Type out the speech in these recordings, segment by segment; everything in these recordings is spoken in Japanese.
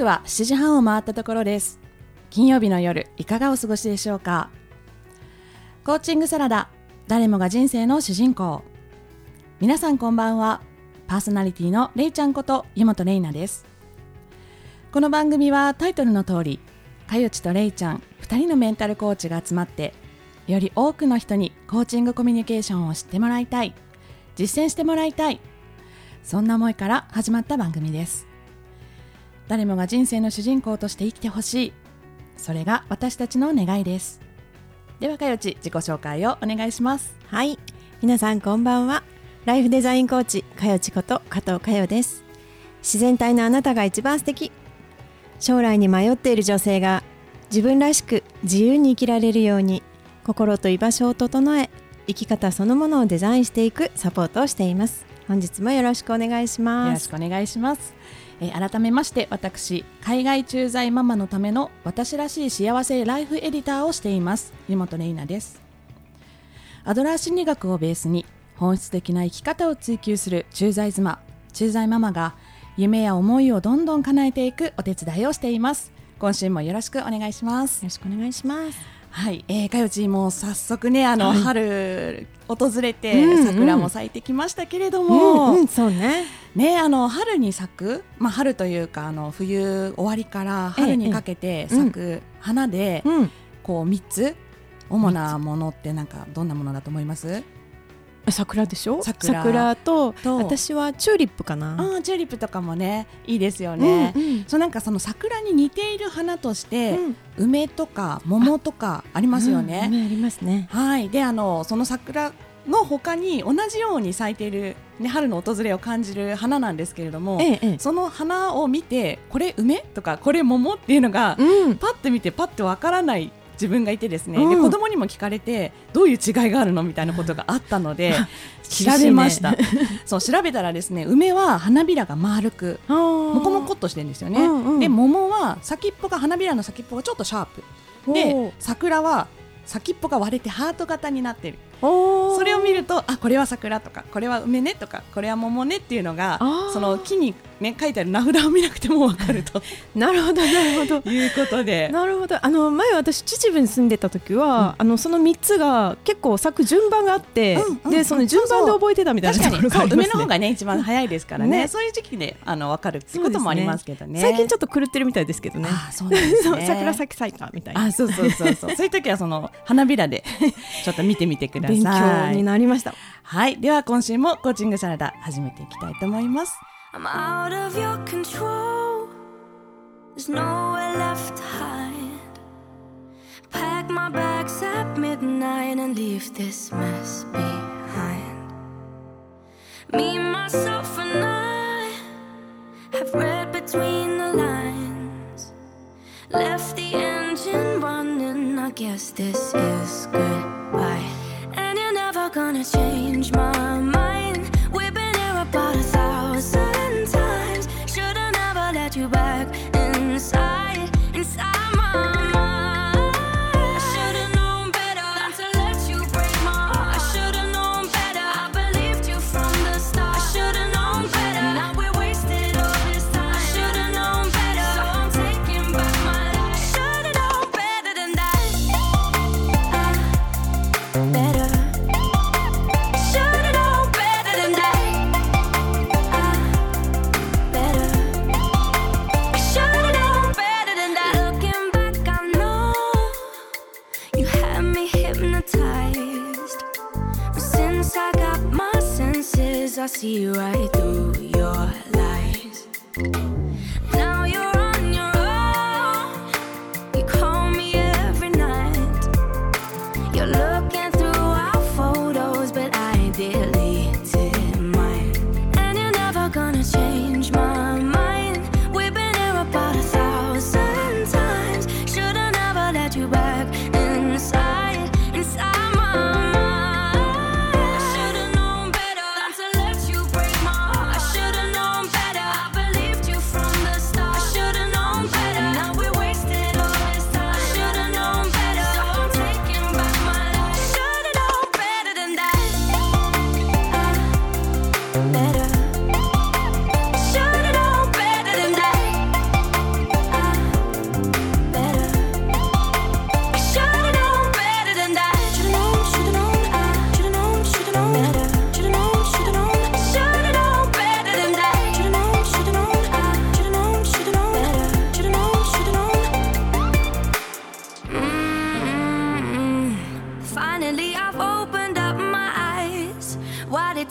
刻は7時半を回ったところです。金曜日の夜いかがお過ごしでしょうか？コーチングサラダ誰もが人生の主人公。皆さんこんばんは。パーソナリティのれいちゃんこと湯本玲奈です。この番組はタイトルの通りかよちとれいちゃん2人のメンタルコーチが集まってより多くの人にコーチングコミュニケーションを知ってもらいたい実践してもらいたいそんな思いから始まった番組です。誰もが人生の主人公として生きてほしい。それが私たちの願いです。ではかよち自己紹介をお願いします。はい。皆さんこんばんは。ライフデザインコーチかよちこと加藤かよです。自然体のあなたが一番素敵。将来に迷っている女性が自分らしく自由に生きられるように心と居場所を整え生き方そのものをデザインしていくサポートをしています。本日もよろしくお願いします。よろしくお願いしますえー、改めまして私海外駐在ママのための私らしい幸せライフエディターをしています。湯本玲奈です。アドラー心理学をベースに本質的な生き方を追求する駐在妻。駐在ママが夢や思いをどんどん叶えていくお手伝いをしています。今週もよろしくお願いします。よろしくお願いします。はい、えー、かよちも早速ねあの、はい、春訪れて桜も咲いてきましたけれども、うんうん、そうね。ねあの春に咲くまあ春というかあの冬終わりから春にかけて咲く花で、うん、こう三つ？主なものってなんかどんなものだと思います？桜でしょ？桜。と私はチューリップかな。あチューリップとかもねいいですよね、うんうん、そうなんかその桜に似ている花として、うん、梅とか桃とかありますよね、うん、ありますね。はい。であのその桜の他に同じように咲いている、ね、春の訪れを感じる花なんですけれども、ええ、その花を見てこれ梅とかこれ桃っていうのが、うん、パッと見てパッとわからない自分がいてですね、うん、で子供にも聞かれてどういう違いがあるのみたいなことがあったので 調べました、ね、そう調べたらですね梅は花びらが丸くもこもこっとしてるんですよね、うんうん、で桃は先っぽが花びらの先っぽがちょっとシャープ。で桜は先っぽが割れてハート型になってる。それを見るとあこれは桜とかこれは梅ねとかこれは桃ねっていうのがその木に、ね、書いてある名札を見なくても分かると。なるほどなるほど。いうことで。なるほど。あの前私秩父に住んでた時は、うん、あのその3つが結構咲く順番があって、うんうん、でその順番で覚えてたみたいなところがありね、梅の方がね一番早いですからね、ね、そういう時期であの分かるってこともありますけどね、ね、最近ちょっと狂ってるみたいですけどね。あそうなんですね。桜咲き咲いたみたいな。あそうそうそうそう。そういう時はその花びらでちょっと見てみてください。勉強になりました。はい。では今週もコーチングサラダ始めていきたいと思います I'm out of your control. There's nowhere left to hide. Pack my bags at midnight and leave this mess behind. Me, myself and I Have read between the lines. Left the engine running. I guess this is goodbye. And you're never gonna change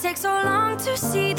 takes so long to see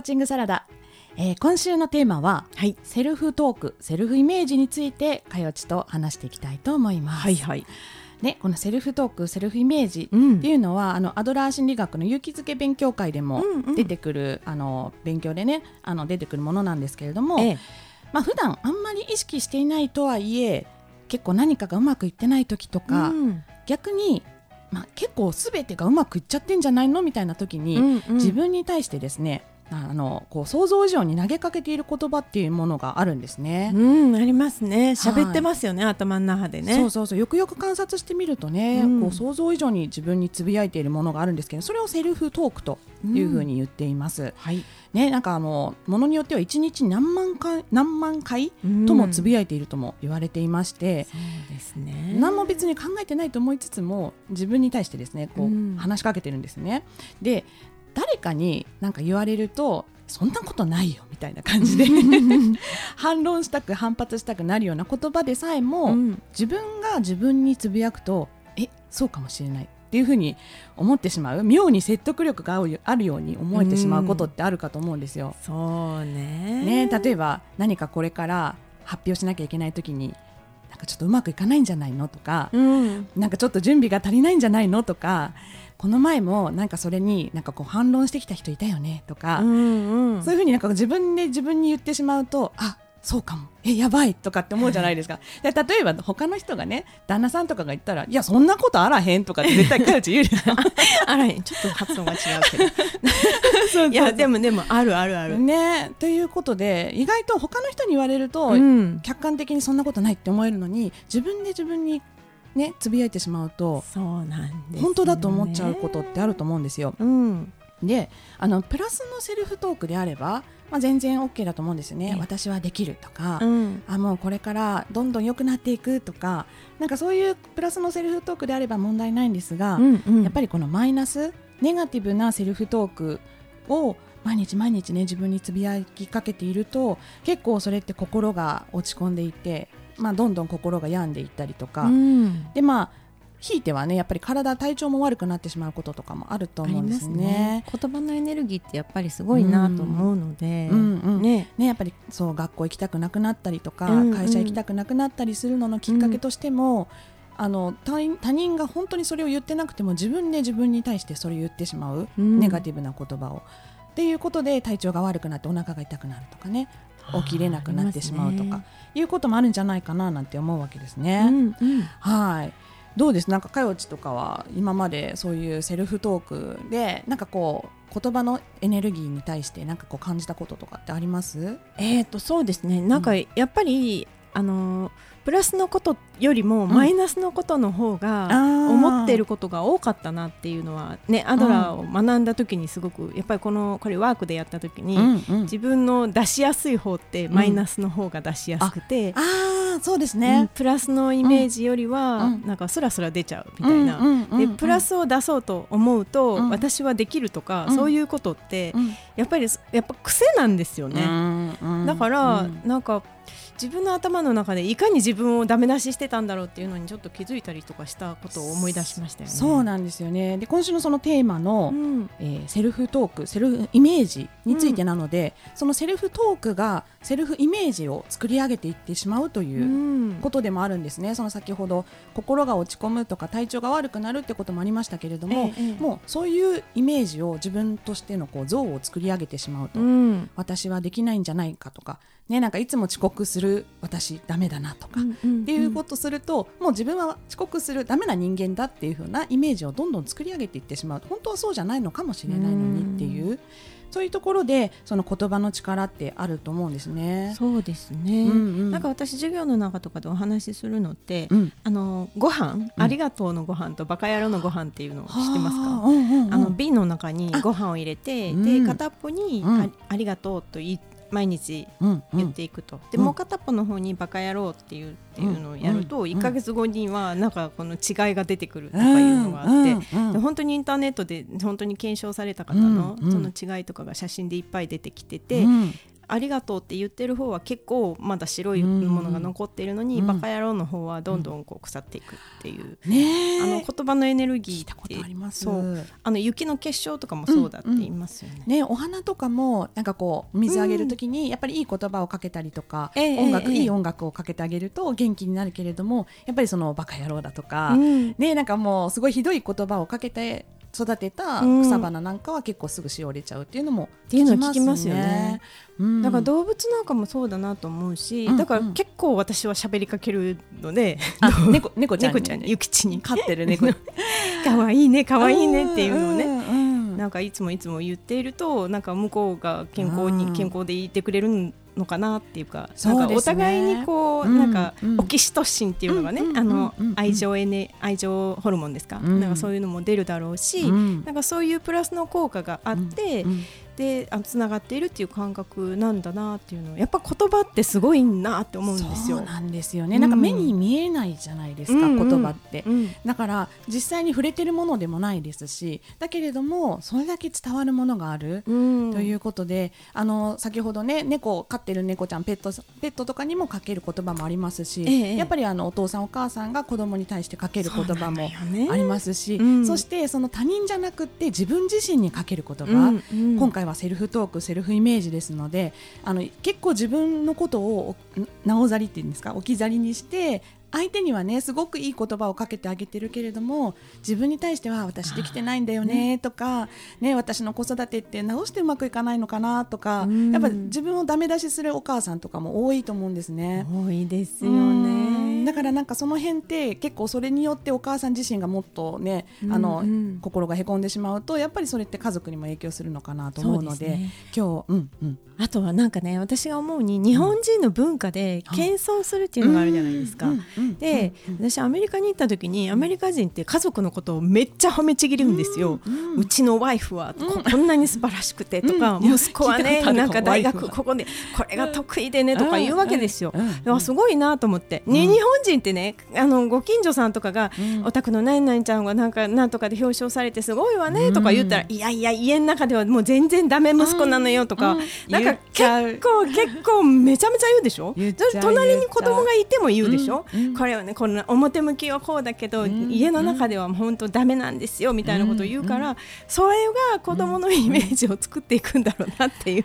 ーチングサラダ、えー今週のテーマは、はい。セルフトークセルフイメージについてかよちと話していきたいと思います。はいはい。ね、このセルフトークセルフイメージうん。っていうのは、あのアドラー心理学の勇気づけ勉強会でもうんうん。出てくる、あの勉強でねあの出てくるものなんですけれども、ええ。まあ普段あんまり意識していないとはいえ結構何かがうまくいってない時とか、うん。逆に、まあ、結構すべてがうまくいっちゃってんじゃないの？みたいな時に、うんうん。自分に対してですねあのこう想像以上に投げかけている言葉っていうものがあるんですね。うん、ありますね。喋ってますよね、頭の中でね。そうそうそうよくよく観察してみるとね、うんこう想像以上に自分につぶやいているものがあるんですけどそれをセルフトークというふうに言っています。はい。ねなんかあのものによっては1日何万回何万回ともつぶやいているとも言われていまして、そうですね。何も別に考えてないと思いつつも自分に対してですねこう、うん話しかけてるんですね。で誰かに何か言われるとそんなことないよみたいな感じで 反論したく反発したくなるような言葉でさえも、うん自分が自分につぶやくとえそうかもしれないっていうふうに思ってしまう妙に説得力があるように思えてしまうことってあるかと思うんですよ。そうね。ね、例えば何かこれから発表しなきゃいけない時になんかちょっとうまくいかないんじゃないのとか、うん。なんかちょっと準備が足りないんじゃないのとかこの前もなんかそれになんかこう反論してきた人いたよねとか、うんうん。そういうふうになんか自分で自分に言ってしまうとあそうかもえやばいとかって思うじゃないですか で例えば他の人がね旦那さんとかが言ったらいやそんなことあらへんとかって絶対かよち言うじゃん あら、ちょっと発音が違うけど。いや、でも、でも、あるあるある。ねということで意外と他の人に言われると、うん。客観的にそんなことないって思えるのに自分で自分にねつぶやいてしまうとそうなんです。本当だと思っちゃうことってあると思うんですよ。うん。であのプラスのセルフトークであれば、まあ、全然 OK だと思うんですよねええ私はできるとか、うん。あもうこれからどんどん良くなっていくとかなんかそういうプラスのセルフトークであれば問題ないんですが、うんうん。やっぱりこのマイナスネガティブなセルフトークを毎日毎日ね自分につぶやきかけていると結構それって心が落ち込んでいて、まあ、どんどん心が病んでいったりとか、うん。でまあひいてはねやっぱり体体調も悪くなってしまうこととかもあると思うんですすねね。。言葉のエネルギーってやっぱりすごいなと思うので。うんうんね。ね、やっぱりそう学校行きたくなくなったりとか、うんうん会社行きたくなくなったりするののきっかけとしても、あの他人他人が本当にそれを言ってなくても自分で自分に対してそれを言ってしまう、うんネガティブな言葉を。っていうことで体調が悪くなってお腹が痛くなるとかね起きれなくなってしまうとかいうこともあるんじゃないかななんて思うわけですすね。ねうんうん。はい。どうです？なんかかよちとかは今までそういうセルフトークでなんかこう言葉のエネルギーに対してなんかこう感じたこととかってあります？えー、とそうですね。なんかやっぱり、あのープラスのことよりもん。マイナスのことの方が思っていることが多かったなっていうのはねアドラーを学んだ時にすごくやっぱりこのこれワークでやった時に、うんうん。自分の出しやすい方ってマイナスの方が出しやすくて、ああそうですうんね。プラスのイメージよりは、うん。なんかスラスラ出ちゃうみたいな。うんうんうんうん。でプラスを出そうと思うと、うん。私はできるとか、うん。そういうことって、うん。やっぱりやっぱ癖なんですよね。うんうん。だから、うん。なんか自分の頭の中でいかに自分をダメ出ししてたんだろうっていうのにちょっと気づいたりとかしたことを思い出しましたよね。そうなんですよね。で今週のそのテーマの、うんえーセルフトークセルフイメージについてなので、そのセルフトークがセルフイメージを作り上げていってしまうといううん。ことでもあるんですね。その先ほど心が落ち込むとか体調が悪くなるってこともありましたけれども、ええええ。もうそういうイメージを自分としてのこう像を作り上げてしまうと、うん。私はできないんじゃないかとかね、なんかいつも遅刻する私ダメだなとか、っていうことするともう自分は遅刻するダメな人間だっていう風なイメージをどんどん作り上げていってしまう。本当はそうじゃないのかもしれないのにっていう。そういうところでその言葉の力ってあると思うんですね。そうですね。うんうん、なんか私授業の中とかでお話しするのって、うん、あのご飯、うん、ありがとうのご飯とバカ野郎のご飯っていうのを知ってますか？うんうんうん、あの瓶の中にご飯を入れて、で片っぽにあ、ありがとうと言って毎日言っていくと、うんうん、でもう片っぽの方に「バカ野郎」っていうっていうのをやると、うん、1か月後にはなんかこの違いが出てくるとかいうのがあって、で本当にインターネットで本当に検証された方のその違いとかが写真でいっぱい出てきてて、ありがとうって言ってる方は結構まだ白いものが残っているのに、うん、バカ野郎の方はどんどんこう腐っていくっていう、ね、あの言葉のエネルギーって。そう。あの雪の結晶とかもそうだって言いますよね。うんうん、ねお花とかもなんかこう水あげるときにやっぱりいい言葉をかけたりとか、うん、音楽、えー、いい音楽をかけてあげると元気になるけれどもやっぱりそのバカ野郎だとか、ねなんかもうすごいひどい言葉をかけて育てた草花なんかは結構すぐしおれちゃうっていうのも、っていうの聞きますよね。うん、だから動物なんかもそうだなと思うし、うんうん、だから結構私は喋りかけるので、猫猫ちゃん猫ちゃんゆきちに。飼ってる猫。かわいいねかわいいねっていうのをね、うんうん、なんかいつもいつも言っているとなんか向こうが健康に健康でいてくれるのかなっていうか、なんかお互いにこう、なんかオキシトシンっていうのがね、あの愛情エネ愛情ホルモンですか、なんかそういうのも出るだろうし、なんかそういうプラスの効果があって、でつながっているっていう感覚なんだなっていうのやっぱ言葉ってすごいなって思うんですよ。そうなんですよね、うん、なん。か目に見えないじゃないですか、うんうん、言葉って、うん、だから実際に触れてるものでもないですしだけれどもそれだけ伝わるものがある、ということであの先ほどね猫飼ってる猫ちゃんペットペットとかにもかける言葉もありますし、ええ、やっぱりあのお父さんお母さんが子供に対してかける言葉もありますしそ、ね,、してその他人じゃなくて自分自身にかける言葉、今回はセルフトークセルフイメージですのであの結構自分のことをなおざりっていうんですか？置き去りにして相手にはねすごくいい言葉をかけてあげてるけれども自分に対しては私できてないんだよねとか、ね、私の子育てって直してうまくいかないのかなとか、やっぱ自分をダメ出しするお母さんとかも多いと思うんですね。多いですよね。だからなんかその辺って結構それによってお母さん自身がもっとねあの、心がへこんでしまうとやっぱりそれって家族にも影響するのかなと思うので、ね、今日、うんうん、あとはなんかね私が思うに日本人の文化で謙遜するっていうのがあるじゃないですか。で、私アメリカに行った時にアメリカ人って家族のことをめっちゃ褒めちぎるんですよ。うちのワイフはこんなに素晴らしくてとか、息子はねなんか大学ここでこれが得意でねとか言うわけですよ。すごいなと思って、ね、日本人ってねあのご近所さんとかが、お宅の何々ちゃんがなんかなんとかで表彰されてすごいわねとか言ったら、いやいや家の中ではもう全然ダメ息子なのよとか、なんか結構結構めちゃめちゃ言うでしょ？隣に子供がいても言うでしょ、これはねこの表向きはこうだけど、うん、家の中では本当ダメなんですよみたいなことを言うから、それが子供のイメージを作っていくんだろうなっていう、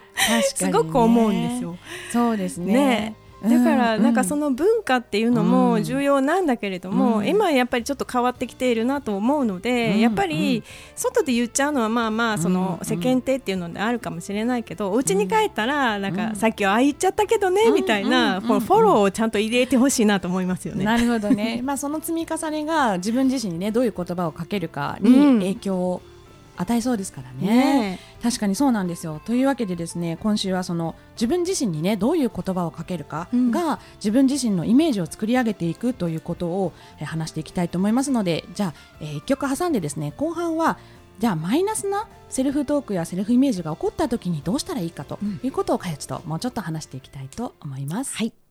すごく思うんですよ。そうですね。ねだからなんかその文化っていうのも重要なんだけれども、今やっぱりちょっと変わってきているなと思うので、やっぱり外で言っちゃうのはまあまあその世間体っていうのであるかもしれないけど、お家に帰ったらなんかさっきはああ言っちゃったけどねみたいなフォローをちゃんと入れてほしいなと思いますよね。なるほどね。まあその積み重ねが自分自身にねどういう言葉をかけるかに影響を、与えそうですからね、ね、確かにそうなんですよ。というわけでですね今週はその自分自身にねどういう言葉をかけるかが、うん、自分自身のイメージを作り上げていくということを、えー、話していきたいと思いますのでじゃあ、えー、1曲挟んでですね後半はじゃあマイナスなセルフトークやセルフイメージが起こった時にどうしたらいいかということをかよちともうちょっと話していきたいと思います。はい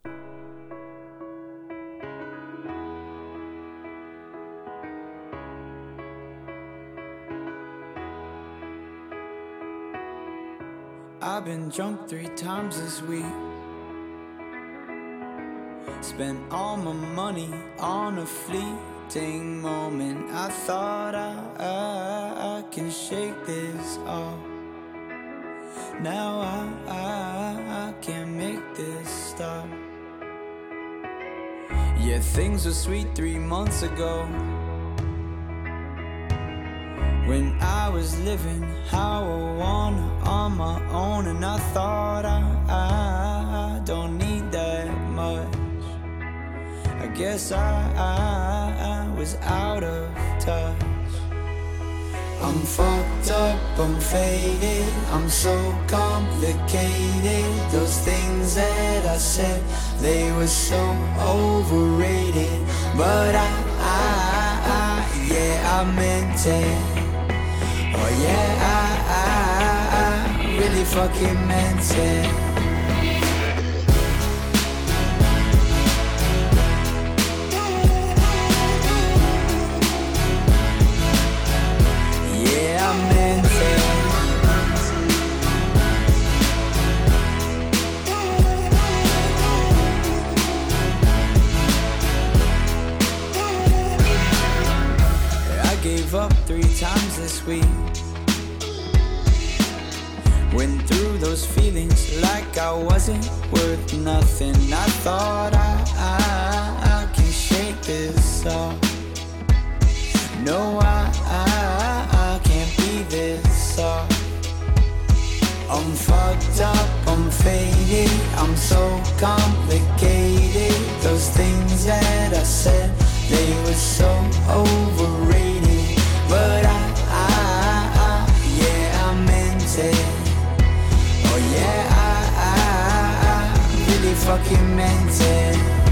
I've been drunk three times this week. Spent all my money on a fleeting moment. I thought I, I, I can shake this off. Now I, I, I can't make this stop. Yeah, things were sweet three months ago. When I was living how I wanna on my own, and I thought I, I don't need that much. I guess I, I, I was out of touch. I'm fucked up, I'm faded, I'm so complicated. Those things that I said, they were so overrated. But I, I, I yeah, I meant it. Yeah, I, I, I really fucking meant it. Yeah, I meant it. I gave up three times this week. Went through those feelings like I wasn't worth nothing. I thought I, I, I can shake this off. No, I, I, I can't be this soft. I'm fucked up, I'm faded, I'm so complicated. Those things that I said, they were so overrated. But I, I, I yeah, I meant it. Oh yeah, I, I, I really fucking meant it.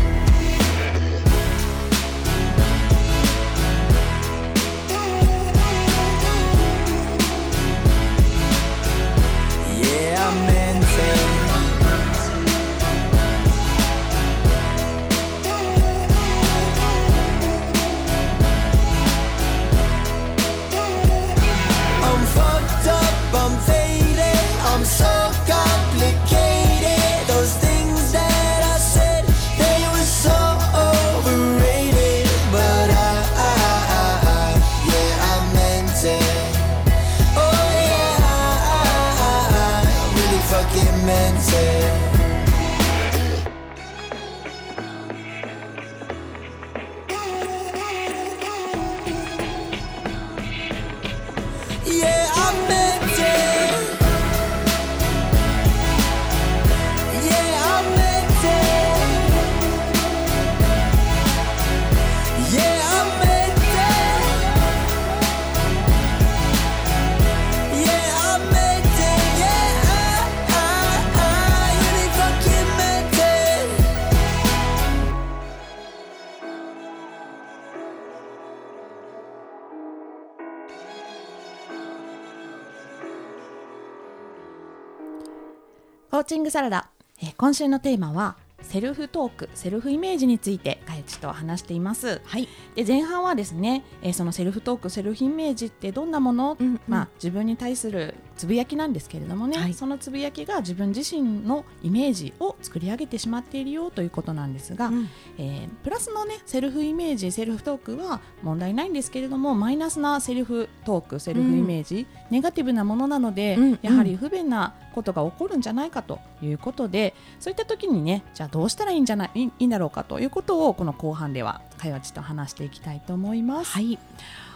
チングサラダ、えー今週のテーマはセルフトークセルフイメージについてかゆちと話しています。はい。で前半はですね、えーそのセルフトークセルフイメージってどんなもの、うんうんまあ、自分に対するつぶやきなんですけれどもね、はいそのつぶやきが自分自身のイメージを作り上げてしまっているよということなんですが、うんえープラスのねセルフイメージセルフトークは問題ないんですけれどもマイナスなセルフトークセルフイメージ、ネガティブなものなので、うんうんやはり不便なことが起こるんじゃないかということでそういった時にねじゃあどうしたらいいんじゃないいいいんだろうかということをこの後半ではかよちと話していきたいと思います。はい。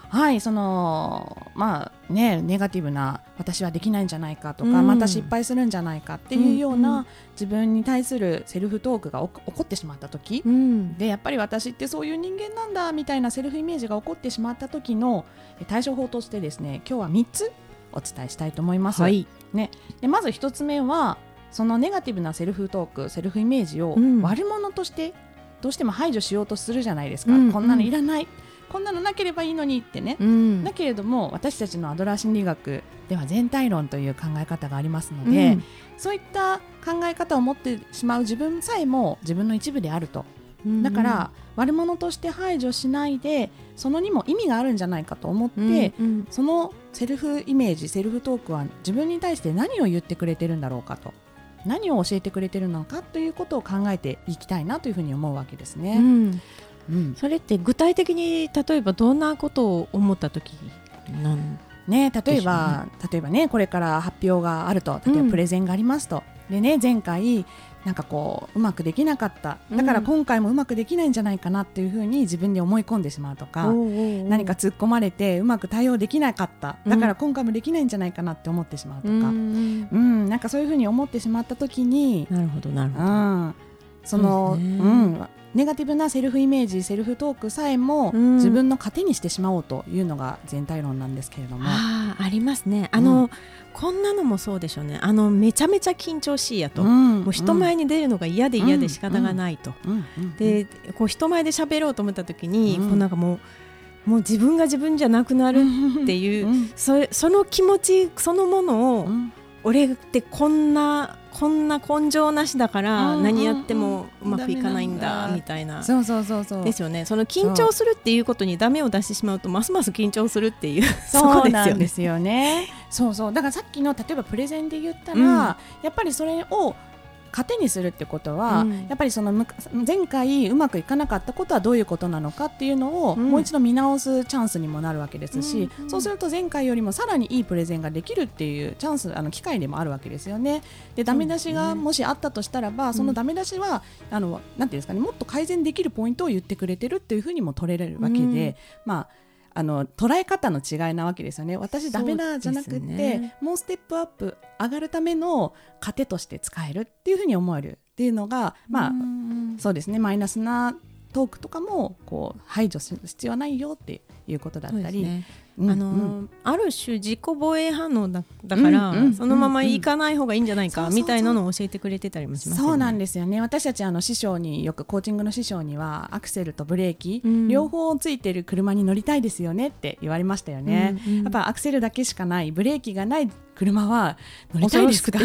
はい、そのまあねネガティブな私はできないんじゃないかとか、うん。また失敗するんじゃないかっていうような、うんうん。自分に対するセルフトークが起こってしまった時、うん。でやっぱり私ってそういう人間なんだみたいなセルフイメージが起こってしまった時のえ対処法としてですね今日は3つお伝えしたいと思います。はい。ね、でまず1つ目はそのネガティブなセルフトークセルフイメージをうん。悪者としてどうしても排除しようとするじゃないですか、うん。こんなのいらない、こんなのなければいいのにってね、うん。だけれども私たちのアドラー心理学では全体論という考え方がありますので、そういった考え方を持ってしまう自分さえも自分の一部であると。うんだから、悪者として排除しないでそのにも意味があるんじゃないかと思って、うんうん。そのセルフイメージセルフトークは自分に対して何を言ってくれてるんだろうかと。何を教えてくれてるのかということを考えていきたいなというふうに思うわけですうね。んうん。それって具体的に例えばどんなことを思った時なん？ね、例えば、例えばねこれから発表があると。例えうん。ばプレゼンがありますと、でね前回なんかこううまくできなかった。だから今回もうまくできないんじゃないかなっていうふうに自分で思い込んでしまうとか、何か突っ込まれてうまく対応できなかった。だから今回もできないんじゃないかなって思ってしまうとか、うん、うん、なんかそういうふうに思ってしまった時になるほどなるほど、うん、その、ね、うんネガティブなセルフイメージセルフトークさえも自分の糧にしてしまおうというのが全体論なんですけれども、あありますね。あの、うん、こんなのもそうでしょうね。あのめちゃめちゃ緊張しいやと、うん、もう人前に出るのが嫌で嫌で仕方がないと、でこう人前で喋ろうと思った時に、こうなんかもうもう自分が自分じゃなくなるっていう、それその気持ちそのものを、俺ってこんなこんな根性なしだから何やってもうまくいかないんだみたいな。そうそうそうそう。ですよね。その緊張するっていうことにダメを出してしまうとますます緊張するっていう そうなんですよね。そうそう。だからさっきの例えばプレゼンで言ったら、うん、やっぱりそれを糧にするってことは、うん、やっぱりその前回うまくいかなかったことはどういうことなのかっていうのを、もう一度見直すチャンスにもなるわけですし、うん、そうすると前回よりもさらにいいプレゼンができるっていうチャンスあの機会でもあるわけですよね。でダメ出しがもしあったとしたらば、そのダメ出しはあのなんていうんですかねもっと改善できるポイントを言ってくれてるっていうふうにも取れるわけで、まああの捉え方の違いなわけですよね。私ダメだじゃなくて、ね、もうステップアップ上がるための糧として使えるっていうふうに思えるっていうのがまあそうですね。マイナスなトークとかもこう排除する必要はないよっていうことだったり、ねうん、あの、うん、ある種自己防衛反応だだから、うん、そのまま行かない方がいいんじゃないかみたいなのを教えてくれてたりもします、ね、そうなんですよね。私たちあの師匠によくコーチングの師匠にはアクセルとブレーキ、両方ついてる車に乗りたいですよねって言われましたよね、やっぱアクセルだけしかないブレーキがない車は乗りたいですか？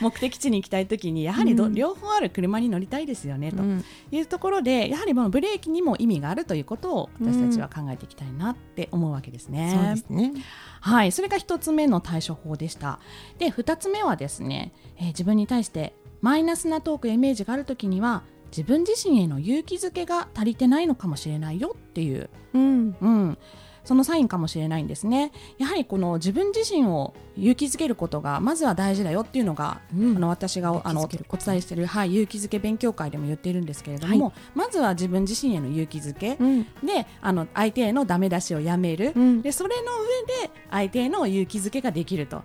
目的地に行きたい時にやはりど、うん、両方ある車に乗りたいですよねというところでやはりこのブレーキにも意味があるということを私たちは考えていきたいなって思うわけですね。そうですね。はい、それが1つ目の対処法でした。で2つ目はですね、えー、自分に対してマイナスなトークイメージがある時には自分自身への勇気づけが足りてないのかもしれないよっていう、うん、うん、そのサインかもしれないんですね。やはりこの自分自身を勇気づけることがまずは大事だよっていうのが、うん、あの私があのお伝えしている、はい、勇気づけ勉強会でも言っているんですけれども、はい、まずは自分自身への勇気づけ、うん、であの相手へのダメ出しをやめる、うん、でそれの上で相手への勇気づけができると。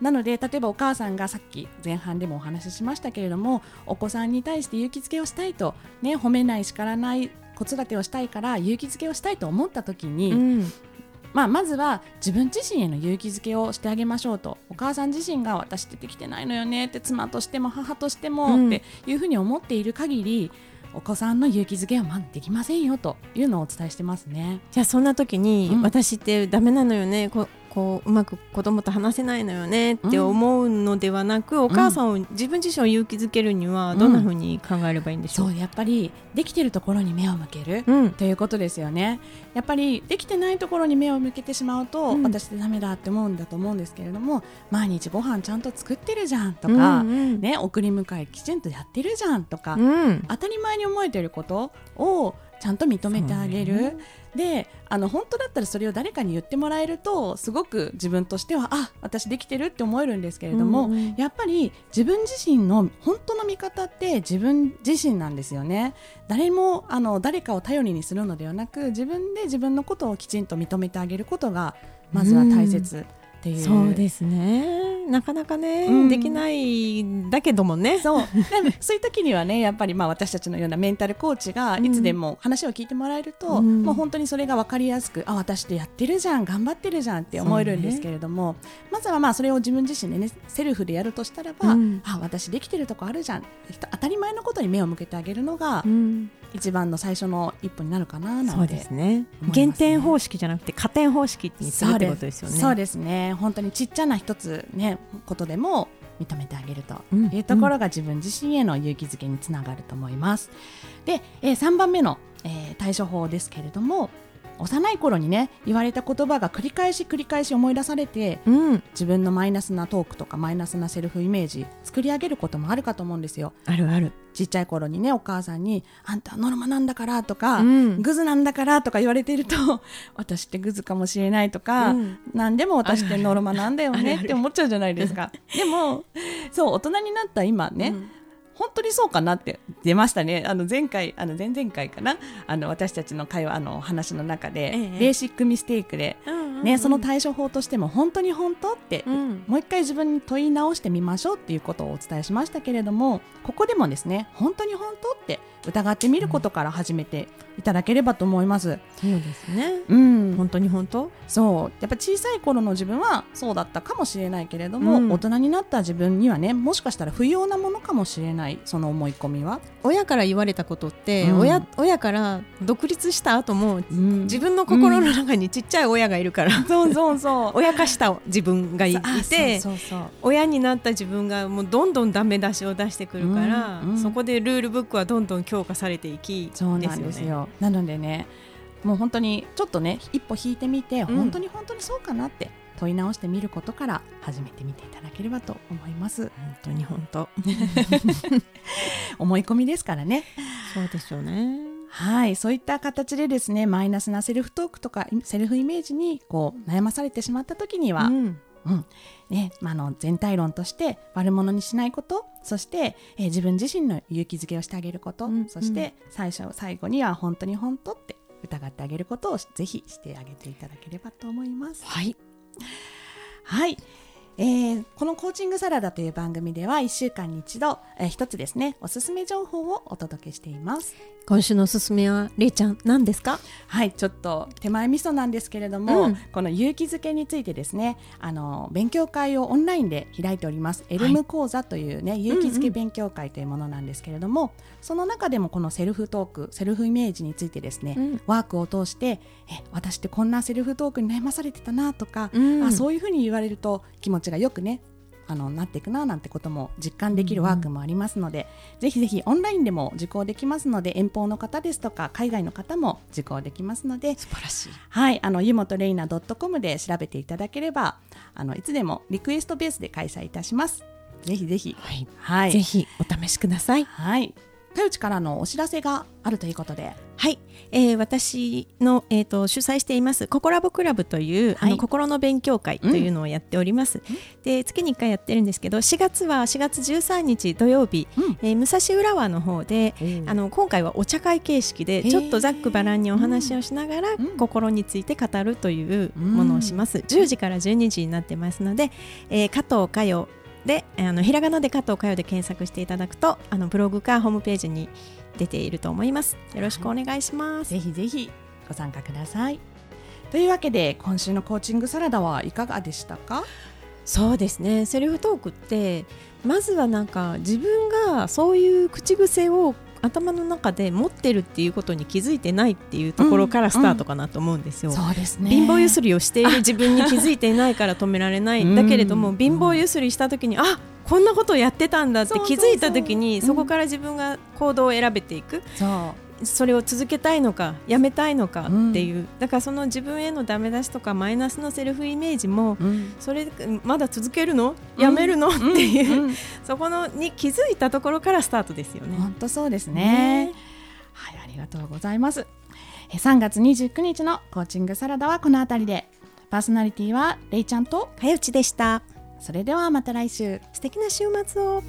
なので例えばお母さんがさっき前半でもお話ししましたけれどもお子さんに対して勇気づけをしたいと、ね、褒めない叱らない子育てをしたいから勇気づけをしたいと思った時に、うん、まあ、まずは自分自身への勇気づけをしてあげましょうと。お母さん自身が私ってできてないのよねって妻としても母としてもっていうふうに思っている限り、お子さんの勇気づけはまできませんよというのをお伝えしてますね。じゃあそんな時に、うん、私ってダメなのよね。ここううまく子供と話せないのよねって思うのではなく、うん、お母さんを自分自身を勇気づけるにはどんなふうに考えればいいんでしょう、うん、そうやっぱりできてるところに目を向ける、うん、ということですよね。やっぱりできてないところに目を向けてしまうと、私ってダメだって思うんだと思うんですけれども毎日ご飯ちゃんと作ってるじゃんとか、うんうん、ね、送り迎えきちんとやってるじゃんとか、当たり前に思えてることをちゃんと認めてあげる、であの本当だったらそれを誰かに言ってもらえるとすごく自分としてはあ私できてるって思えるんですけれども、うんうん、やっぱり自分自身の本当の味方って自分自身なんですよね。誰もあの誰かを頼りにするのではなく自分で自分のことをきちんと認めてあげることがまずは大切。うんっていう。そうですね。なかなかね、うん、できない。だけどもね。そう。そういう時にはねやっぱりまあ私たちのようなメンタルコーチがいつでも話を聞いてもらえると、うん、もう本当にそれが分かりやすくあ私ってやってるじゃん頑張ってるじゃんって思えるんですけれども、ね、まずはまあそれを自分自身でねセルフでやるとしたらば、うん、あ私できてるとこあるじゃん。当たり前のことに目を向けてあげるのが、一番の最初の一歩になるかなそうですね、ね、減点方式じゃなくて加点方式にするってことですよね。そうです。ね。本当にちっちゃな一つねことでも認めてあげるというところが自分自身への勇気づけにつながると思います。で、えー、3番目の、えー、対処法ですけれども幼い頃にね言われた言葉が繰り返し繰り返し思い出されて、うん、自分のマイナスなトークとかマイナスなセルフイメージ作り上げることもあるかと思うんですよ。あるある。ちっちゃい頃にねお母さんに「あんたノルマなんだから」とか、うん、グズなんだから」とか言われていると 私ってグズかもしれないとか、うん、何でも私ってノルマなんだよねって思っちゃうじゃないですか。でもそう大人になった今ね、うん本当にそうかなって出ましたね。あの前回あの前々回かな。あの私たちの会話あの話の中で、ええ、ベーシックミステイクで、ね、その対処法としても本当に本当って、うん、もう一回自分に問い直してみましょうっていうことをお伝えしましたけれどもここでもですね本当に本当って疑ってみることから始めていただければと思います。そうですね。うん、本当に本当？そう、やっぱ小さい頃の自分はそうだったかもしれないけれども、うん、大人になった自分にはね、もしかしたら不要なものかもしれない。その思い込みは。親から言われたことって、うん、親親から独立した後も、うん、自分の心の中にちっちゃい親がいるから、そうそうそう。親化した自分がいて、親になった自分がもうどんどんダメ出しを出してくるから、そこでルールブックはどんどん強化されていきそうなんですよ、ね、なのでねもう本当にちょっとね一歩引いてみて、うん、本当に本当にそうかなって問い直してみることから始めてみていただければと思います。本当に本当。思い込みですからね。そうですよねはいそういった形でですねマイナスなセルフトークとかセルフイメージにこう悩まされてしまった時には、うん。うん。ねまあ、の全体論として悪者にしないことそして、えー、自分自身の勇気づけをしてあげること、うん、そして最初最後には本当に本当って疑ってあげることをぜひしてあげていただければと思います。はい、はい。えー、このコーチングサラダという番組では1週間に一度、えー、一つですねおすすめ情報をお届けしています今週のおすすめはれいちゃん何ですか？はいちょっと手前味噌なんですけれども、うん、この勇気づけについてですねあの勉強会をオンラインで開いております。エルム講座というね、はい、勇気づけ勉強会というものなんですけれども、うんうん、その中でもこのセルフトークセルフイメージについてですね、うん、ワークを通してえ私ってこんなセルフトークに悩まされてたなとか、うん、あそういうふうに言われると気持ちがよくねあのなっていくななんてことも実感できるワークもありますので、うん、ぜひぜひオンラインでも受講できますので遠方の方ですとか海外の方も受講できますので素晴らしい。はいあの湯本レイナ .com で調べていただければあのいつでもリクエストベースで開催いたします。ぜひぜひ。はい、はい、ぜひお試しください。はい。かよちからのお知らせがあるということではい、えー、私の、えーと、主催していますココラボクラブという、はい、あの心の勉強会というのをやっております、うん、で月に1回やってるんですけど4月は4月13日土曜日、うん、えー、武蔵浦和の方で、あの今回はお茶会形式でちょっとざっくばらんにお話をしながら、心について語るというものをします、10時から12時になってますので、えー、加藤佳代であのひらがなで加藤佳代で検索していただくとあのブログかホームページに出ていると思います。よろしくお願いします、ぜひぜひご参加ください。というわけで今週のコーチングサラダはいかがでしたか？そうですね。セルフトークってまずはなんか自分がそういう口癖を頭の中で持ってるっていうことに気づいてないっていうところからスタートかなと思うんですよ。うん。うん、すね。貧乏ゆすりをしている自分に気づいていないから止められない。だけれども、貧乏ゆすりした時にあこんなことをやってたんだって気づいた時にそこから自分が行動を選べていく。そう。それを続けたいのかやめたいのかっていう、うん、だからその自分へのダメ出しとかマイナスのセルフイメージも、うん、それまだ続けるの？やめるの、うん、っていう、そこのに気づいたところからスタートですよね。本当そうですね、ね、はいありがとうございます。3月29日のコーチングサラダはこの辺りで。パーソナリティはれいちゃんとかよちでしたそれではまた来週。素敵な週末を。